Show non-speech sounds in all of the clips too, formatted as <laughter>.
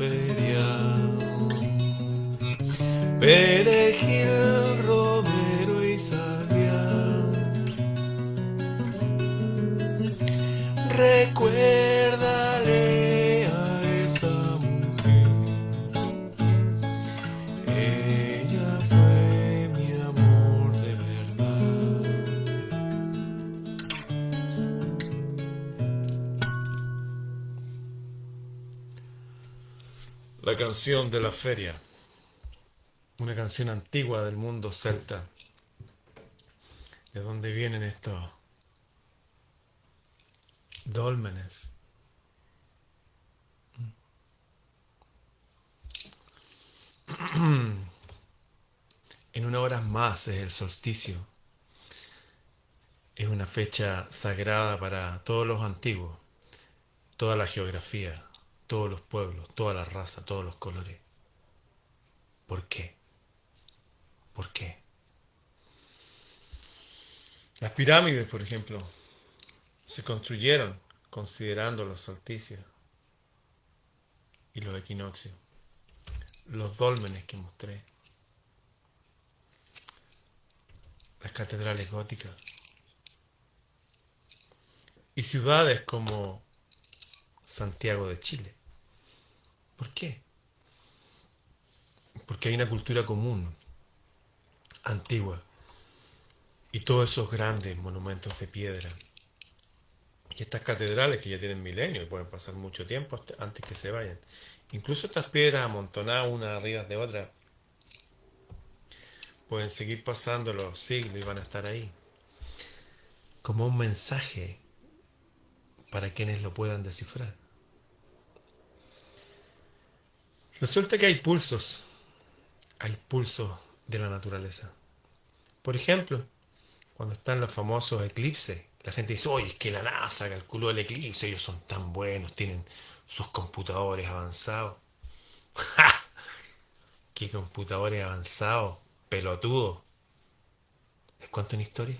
feria, perejil, canción de la feria, una canción antigua del mundo celta, de donde vienen estos dólmenes. <clears throat> En una hora más es el solsticio. Es una fecha sagrada para todos los antiguos, toda la geografía, todos los pueblos, toda la raza, todos los colores. ¿Por qué? ¿Por qué? Las pirámides, por ejemplo, se construyeron considerando los solsticios y los equinoccios, los dólmenes que mostré, las catedrales góticas y ciudades como Santiago de Chile. ¿Por qué? Porque hay una cultura común, antigua, y todos esos grandes monumentos de piedra. Y estas catedrales que ya tienen milenios y pueden pasar mucho tiempo antes que se vayan. Incluso estas piedras amontonadas unas arriba de otras pueden seguir pasando los siglos y van a estar ahí. Como un mensaje para quienes lo puedan descifrar. Resulta que hay pulsos, hay pulsos de la naturaleza. Por ejemplo, cuando están los famosos eclipses, la gente dice, oye, es que la NASA calculó el eclipse, ellos son tan buenos, tienen sus computadores avanzados. ¡Ja! <laughs> ¿Qué computadores avanzados? Pelotudo. ¿Les cuento una historia?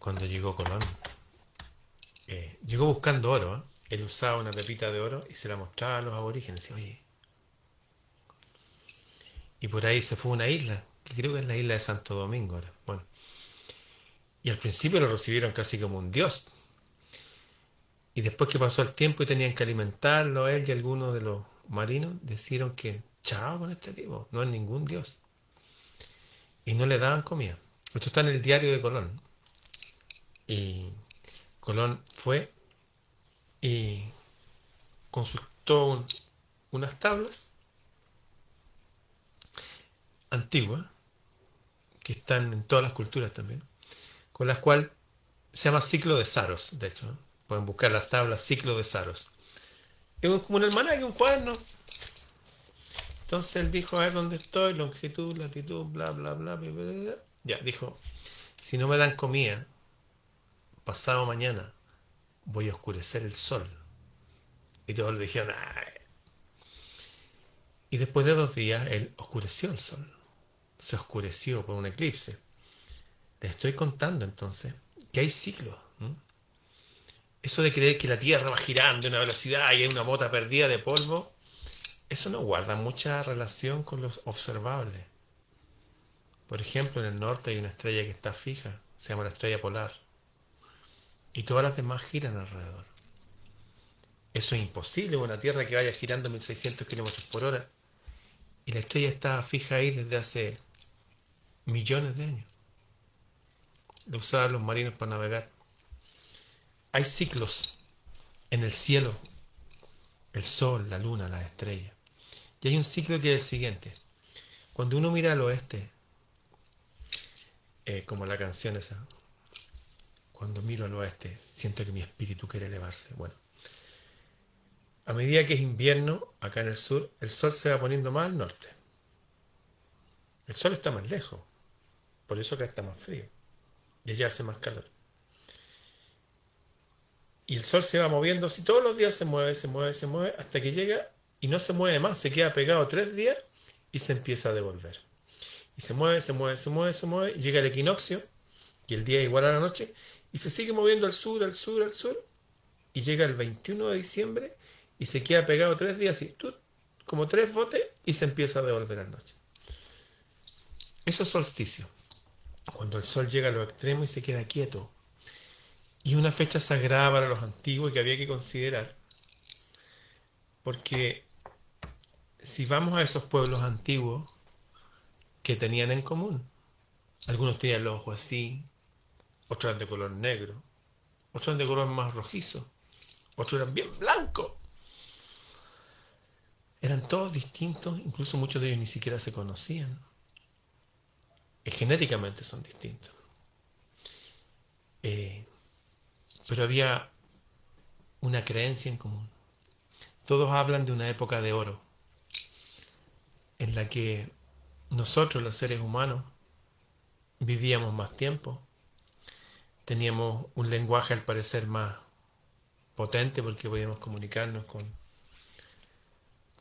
Cuando llegó Colón, eh, llegó buscando oro, ¿eh? Él usaba una pepita de oro y se la mostraba a los aborígenes. Y por ahí se fue a una isla, que creo que es la isla de Santo Domingo ahora. Bueno, y al principio lo recibieron casi como un dios. Y después que pasó el tiempo y tenían que alimentarlo él y algunos de los marinos, decidieron que chao con este tipo, no es ningún dios. Y no le daban comida. Esto está en el diario de Colón. Y Colón fue y consultó un- unas tablas antiguas, que están en todas las culturas también, con las cuales se llama ciclo de Saros, de hecho. Pueden buscar las tablas ciclo de Saros. Es como un almanaque, un cuaderno. Entonces él dijo, a ver dónde estoy, longitud, latitud, bla, bla, bla, bla. Ya, dijo, si no me dan comida, pasado mañana voy a oscurecer el sol. Y todos le dijeron, "Ay". Y después de dos días, él oscureció el sol. Se oscureció por un eclipse. Les estoy contando entonces que hay ciclos. Eso de creer que la Tierra va girando a una velocidad y hay una mota perdida de polvo, eso no guarda mucha relación con los observables. Por ejemplo, en el norte hay una estrella que está fija, se llama la estrella polar, y todas las demás giran alrededor. Eso es imposible, una Tierra que vaya girando a 1600 kilómetros por hora, y la estrella está fija ahí desde hace millones de años. Lo usaban los marinos para navegar. Hay ciclos en el cielo, el sol, la luna, las estrellas. Y hay un ciclo que es el siguiente. Cuando uno mira al oeste, eh, como la canción esa, cuando miro al oeste, siento que mi espíritu quiere elevarse. Bueno, a medida que es invierno, acá en el sur, el sol se va poniendo más al norte. El sol está más lejos, por eso acá está más frío. y allá hace más calor. Y el sol se va moviendo, si todos los días se mueve, se mueve, se mueve, hasta que llega y no se mueve más, se queda pegado tres días y se empieza a devolver. Y se mueve, se mueve, se mueve, se mueve, y llega el equinoccio, y el día es igual a la noche, y se sigue moviendo al sur, al sur, al sur, y llega el 21 de diciembre y se queda pegado tres días, y como tres botes, y se empieza a devolver la noche. Eso es solsticio, cuando el sol llega a los extremos y se queda quieto. Y una fecha sagrada para los antiguos que había que considerar. Porque si vamos a esos pueblos antiguos que tenían en común, algunos tenían los ojos así, otros eran de color negro, otros eran de color más rojizo, otros eran bien blancos. Eran todos distintos, incluso muchos de ellos ni siquiera se conocían. Y genéticamente son distintos. Eh, pero había una creencia en común. Todos hablan de una época de oro, en la que nosotros los seres humanos vivíamos más tiempo, teníamos un lenguaje al parecer más potente porque podíamos comunicarnos con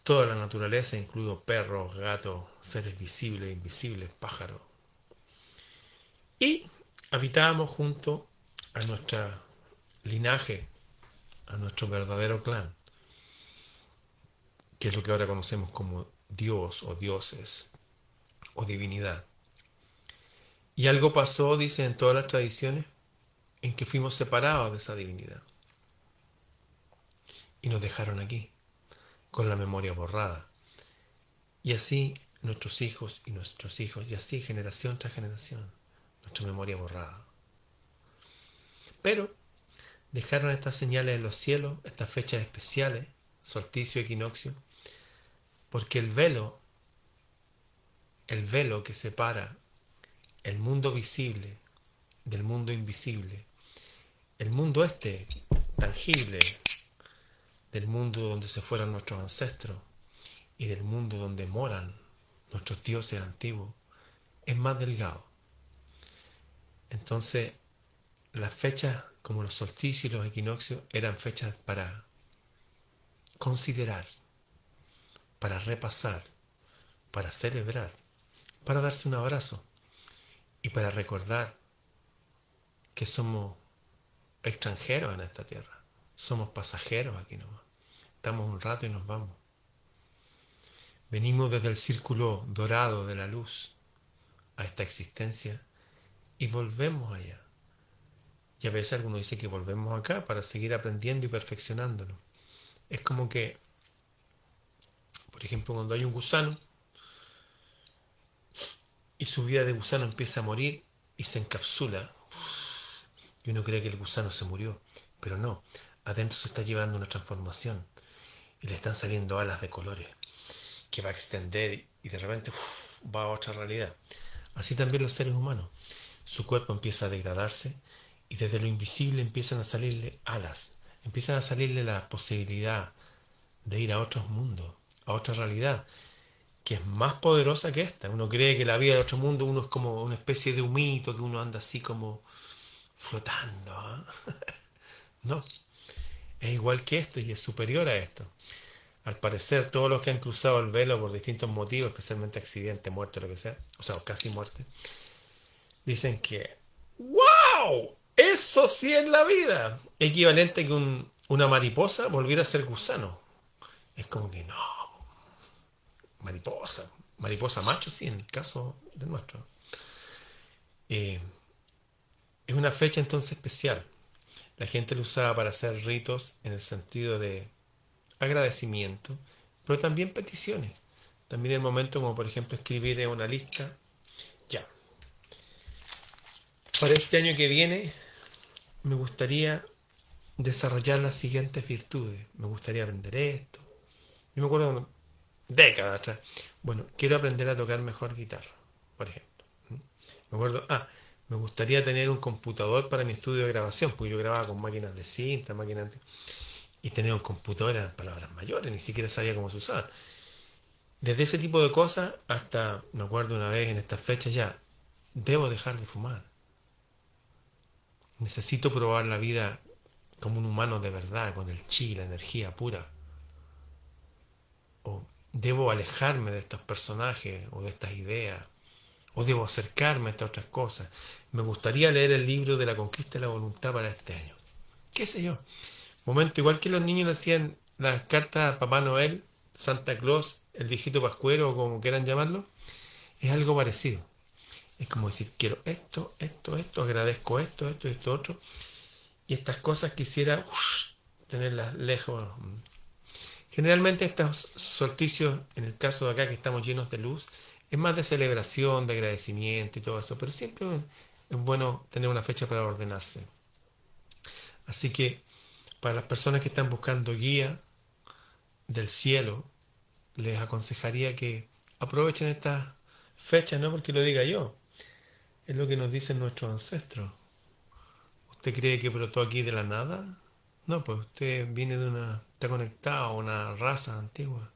toda la naturaleza, incluido perros, gatos, seres visibles, invisibles, pájaros. Y habitábamos junto a nuestro linaje, a nuestro verdadero clan, que es lo que ahora conocemos como Dios o dioses o divinidad. Y algo pasó, dice en todas las tradiciones, en que fuimos separados de esa divinidad. Y nos dejaron aquí, con la memoria borrada. Y así nuestros hijos y nuestros hijos, y así generación tras generación, nuestra memoria borrada. Pero dejaron estas señales en los cielos, estas fechas especiales, solsticio, equinoccio, porque el velo, el velo que separa el mundo visible del mundo invisible, el mundo este, tangible, del mundo donde se fueron nuestros ancestros y del mundo donde moran nuestros dioses antiguos, es más delgado. Entonces, las fechas como los solsticios y los equinoccios eran fechas para considerar para repasar, para celebrar, para darse un abrazo y para recordar que somos extranjeros en esta tierra, somos pasajeros aquí nomás. Estamos un rato y nos vamos. Venimos desde el círculo dorado de la luz a esta existencia y volvemos allá. Y a veces algunos dicen que volvemos acá para seguir aprendiendo y perfeccionándolo. Es como que por ejemplo, cuando hay un gusano y su vida de gusano empieza a morir y se encapsula, y uno cree que el gusano se murió, pero no, adentro se está llevando una transformación y le están saliendo alas de colores que va a extender y de repente va a otra realidad. Así también los seres humanos. Su cuerpo empieza a degradarse y desde lo invisible empiezan a salirle alas, empiezan a salirle la posibilidad de ir a otros mundos, a otra realidad que es más poderosa que esta. Uno cree que la vida de otro mundo uno es como una especie de humito, que uno anda así como flotando. ¿ah? <laughs> no, es igual que esto y es superior a esto. Al parecer, todos los que han cruzado el velo por distintos motivos, especialmente accidente, muerte, lo que sea, o sea, casi muerte, dicen que, ¡wow! Eso sí es la vida. Equivalente que una mariposa volviera a ser gusano. Es como que no, mariposa, mariposa macho, sí, en el caso de nuestro. Eh, es una fecha entonces especial. La gente lo usaba para hacer ritos en el sentido de agradecimiento, pero también peticiones. También el momento como por ejemplo escribir una lista. Ya. Para este año que viene me gustaría desarrollar las siguientes virtudes. Me gustaría aprender esto. Yo me acuerdo décadas atrás. Bueno, quiero aprender a tocar mejor guitarra, por ejemplo. ¿Mm? Me acuerdo, ah, me gustaría tener un computador para mi estudio de grabación, porque yo grababa con máquinas de cinta, máquinas de... Y tener un computador eran palabras mayores, ni siquiera sabía cómo se usaban. Desde ese tipo de cosas hasta, me acuerdo una vez en estas fechas ya, debo dejar de fumar. necesito probar la vida como un humano de verdad, con el chi, la energía pura. O debo alejarme de estos personajes o de estas ideas. O debo acercarme a estas otras cosas. Me gustaría leer el libro de la conquista de la voluntad para este año. ¿Qué sé yo? Momento, igual que los niños le hacían las cartas a Papá Noel, Santa Claus, el viejito pascuero o como quieran llamarlo, es algo parecido. Es como decir, quiero esto, esto, esto, agradezco esto, esto, esto, otro. Y estas cosas quisiera tenerlas lejos. Generalmente estos solsticios, en el caso de acá que estamos llenos de luz, es más de celebración, de agradecimiento y todo eso, pero siempre es bueno tener una fecha para ordenarse. Así que para las personas que están buscando guía del cielo, les aconsejaría que aprovechen estas fechas, no porque lo diga yo, es lo que nos dicen nuestros ancestros. ¿Usted cree que brotó aquí de la nada? No, pues usted viene de una, está conectado a una raza antigua.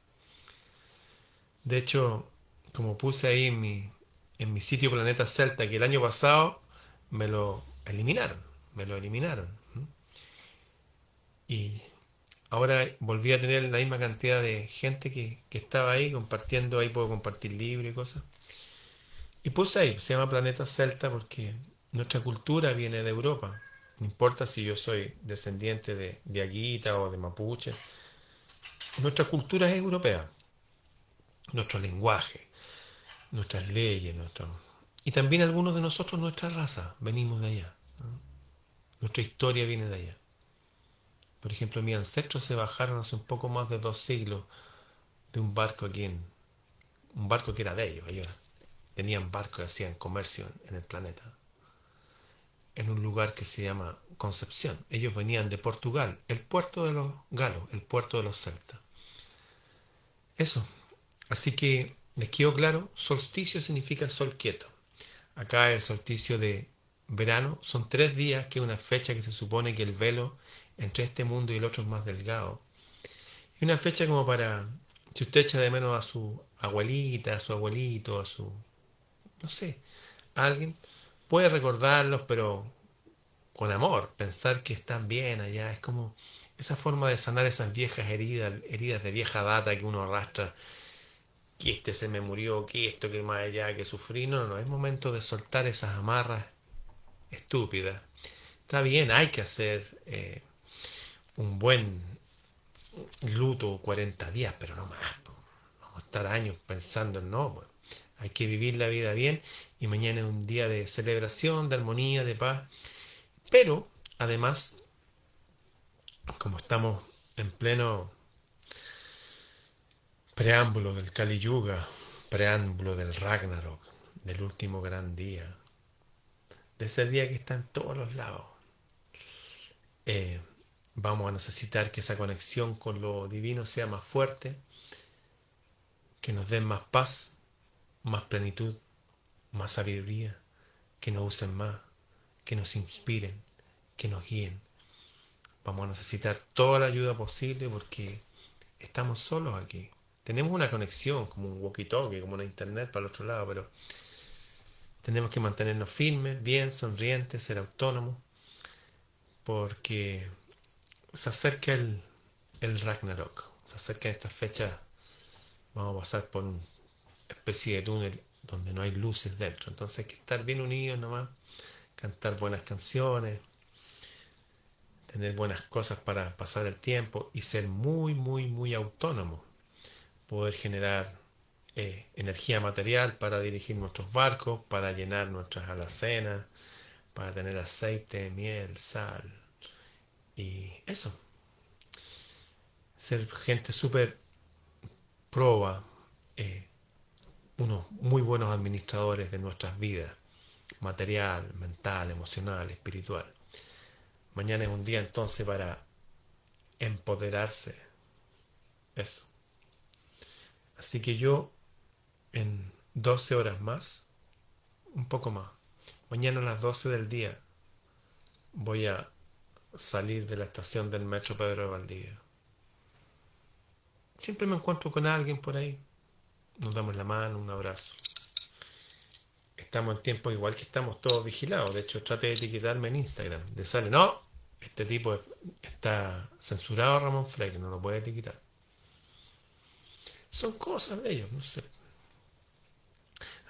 De hecho, como puse ahí en mi, en mi sitio Planeta Celta, que el año pasado me lo eliminaron, me lo eliminaron. Y ahora volví a tener la misma cantidad de gente que, que estaba ahí compartiendo, ahí puedo compartir libros y cosas. Y puse ahí, se llama Planeta Celta porque nuestra cultura viene de Europa. No importa si yo soy descendiente de, de Aguita o de Mapuche. Nuestra cultura es europea. Nuestro lenguaje, nuestras leyes, y también algunos de nosotros, nuestra raza, venimos de allá. Nuestra historia viene de allá. Por ejemplo, mis ancestros se bajaron hace un poco más de dos siglos de un barco aquí en... Un barco que era de ellos. Ellos tenían barcos y hacían comercio en el planeta. En un lugar que se llama Concepción. Ellos venían de Portugal, el puerto de los galos, el puerto de los celtas. Eso. Así que les claro, solsticio significa sol quieto. Acá el solsticio de verano son tres días, que es una fecha que se supone que el velo entre este mundo y el otro es más delgado. Y una fecha como para, si usted echa de menos a su abuelita, a su abuelito, a su, no sé, a alguien, puede recordarlos, pero con amor, pensar que están bien allá, es como esa forma de sanar esas viejas heridas, heridas de vieja data que uno arrastra, que este se me murió, que esto, que más allá, que sufrí, no, no, es momento de soltar esas amarras estúpidas. Está bien, hay que hacer eh, un buen luto 40 días, pero no más. Vamos a estar años pensando en no. Hay que vivir la vida bien y mañana es un día de celebración, de armonía, de paz. Pero, además, como estamos en pleno preámbulo del Kali Yuga, preámbulo del Ragnarok, del último gran día, de ese día que está en todos los lados, eh, vamos a necesitar que esa conexión con lo divino sea más fuerte, que nos den más paz, más plenitud, más sabiduría, que nos usen más, que nos inspiren, que nos guíen. Vamos a necesitar toda la ayuda posible porque estamos solos aquí. Tenemos una conexión como un walkie-talkie, como una internet para el otro lado, pero tenemos que mantenernos firmes, bien, sonrientes, ser autónomos, porque se acerca el, el Ragnarok, se acerca esta fecha, vamos a pasar por una especie de túnel donde no hay luces dentro, entonces hay que estar bien unidos nomás, cantar buenas canciones, tener buenas cosas para pasar el tiempo y ser muy, muy, muy autónomo, poder generar eh, energía material para dirigir nuestros barcos, para llenar nuestras alacenas, para tener aceite, miel, sal, y eso. Ser gente súper proba, eh, unos muy buenos administradores de nuestras vidas, material, mental, emocional, espiritual. Mañana es un día entonces para empoderarse. Eso. Así que yo en 12 horas más, un poco más, mañana a las 12 del día, voy a salir de la estación del metro Pedro de Valdivia. Siempre me encuentro con alguien por ahí. Nos damos la mano, un abrazo. estamos en tiempo igual que estamos todos vigilados. De hecho, trate de etiquetarme en Instagram. De sale, no, este tipo está censurado Ramón Freire, no lo puede etiquetar. Son cosas de ellos, no sé.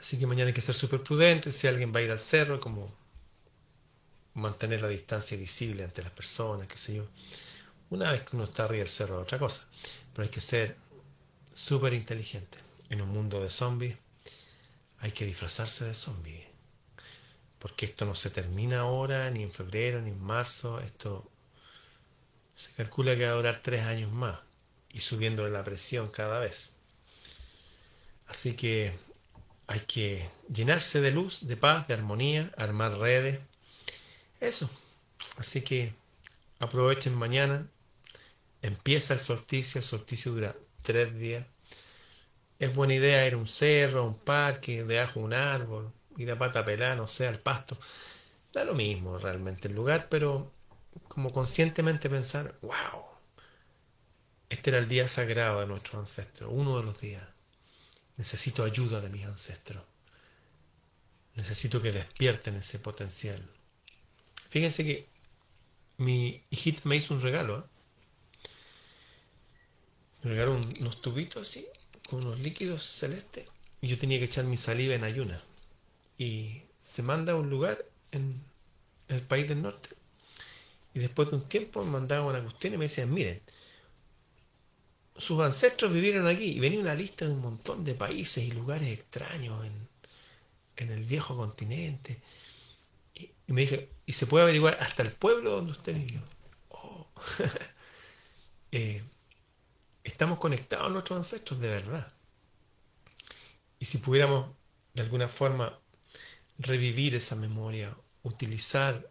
Así que mañana hay que ser súper prudentes. Si alguien va a ir al cerro, como mantener la distancia visible ante las personas, qué sé yo. Una vez que uno está arriba del cerro, otra cosa. Pero hay que ser súper inteligente. En un mundo de zombies, hay que disfrazarse de zombie. Porque esto no se termina ahora, ni en febrero, ni en marzo. Esto se calcula que va a durar tres años más. Y subiendo la presión cada vez. Así que hay que llenarse de luz, de paz, de armonía, armar redes. Eso. Así que aprovechen mañana. Empieza el solsticio. El solsticio dura tres días. Es buena idea ir a un cerro, a un parque, debajo de un árbol, ir a pata pelada, no sé, al pasto. Da lo mismo realmente el lugar, pero como conscientemente pensar, wow, este era el día sagrado de nuestros ancestros, uno de los días. Necesito ayuda de mis ancestros. Necesito que despierten ese potencial. Fíjense que mi hijita me hizo un regalo. ¿eh? Me regaló unos tubitos así, con unos líquidos celestes. Y yo tenía que echar mi saliva en ayuna. Y se manda a un lugar en el país del norte. Y después de un tiempo me mandaban una cuestión y me decían, miren, sus ancestros vivieron aquí y venía una lista de un montón de países y lugares extraños en, el viejo continente. Y, me dije, y se puede averiguar hasta el pueblo donde usted vivió. Oh. <laughs> Eh, estamos conectados a nuestros ancestros de verdad. Y si pudiéramos de alguna forma revivir esa memoria, utilizar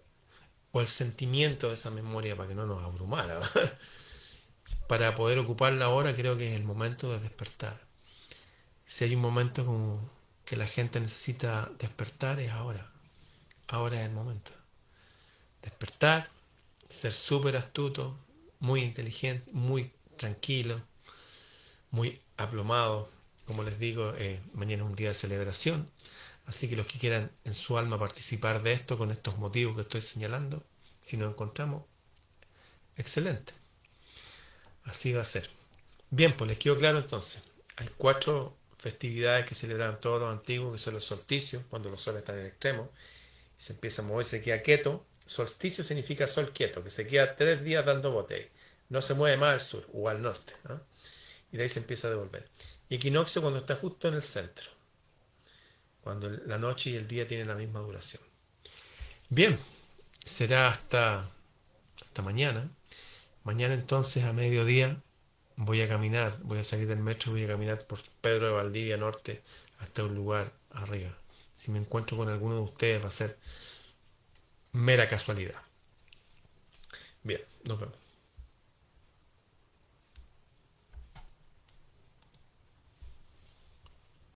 o el sentimiento de esa memoria para que no nos abrumara, <laughs> para poder ocuparla ahora creo que es el momento de despertar. Si hay un momento como que la gente necesita despertar es ahora. Ahora es el momento. Despertar, ser súper astuto, muy inteligente, muy tranquilo, muy aplomado. Como les digo, eh, mañana es un día de celebración. Así que los que quieran en su alma participar de esto con estos motivos que estoy señalando, si nos encontramos, excelente. Así va a ser. Bien, pues les quedó claro entonces. Hay cuatro festividades que celebran todos los antiguos, que son los solsticios, cuando los soles están en extremo. Se empieza a mover, se queda quieto. Solsticio significa sol quieto, que se queda tres días dando bote. No se mueve más al sur o al norte. Y de ahí se empieza a devolver. Y equinoccio cuando está justo en el centro. Cuando la noche y el día tienen la misma duración. Bien, será hasta, hasta mañana. Mañana entonces a mediodía voy a caminar, voy a salir del metro, voy a caminar por Pedro de Valdivia Norte hasta un lugar arriba. Si me encuentro con alguno de ustedes va a ser mera casualidad. Bien, nos vemos.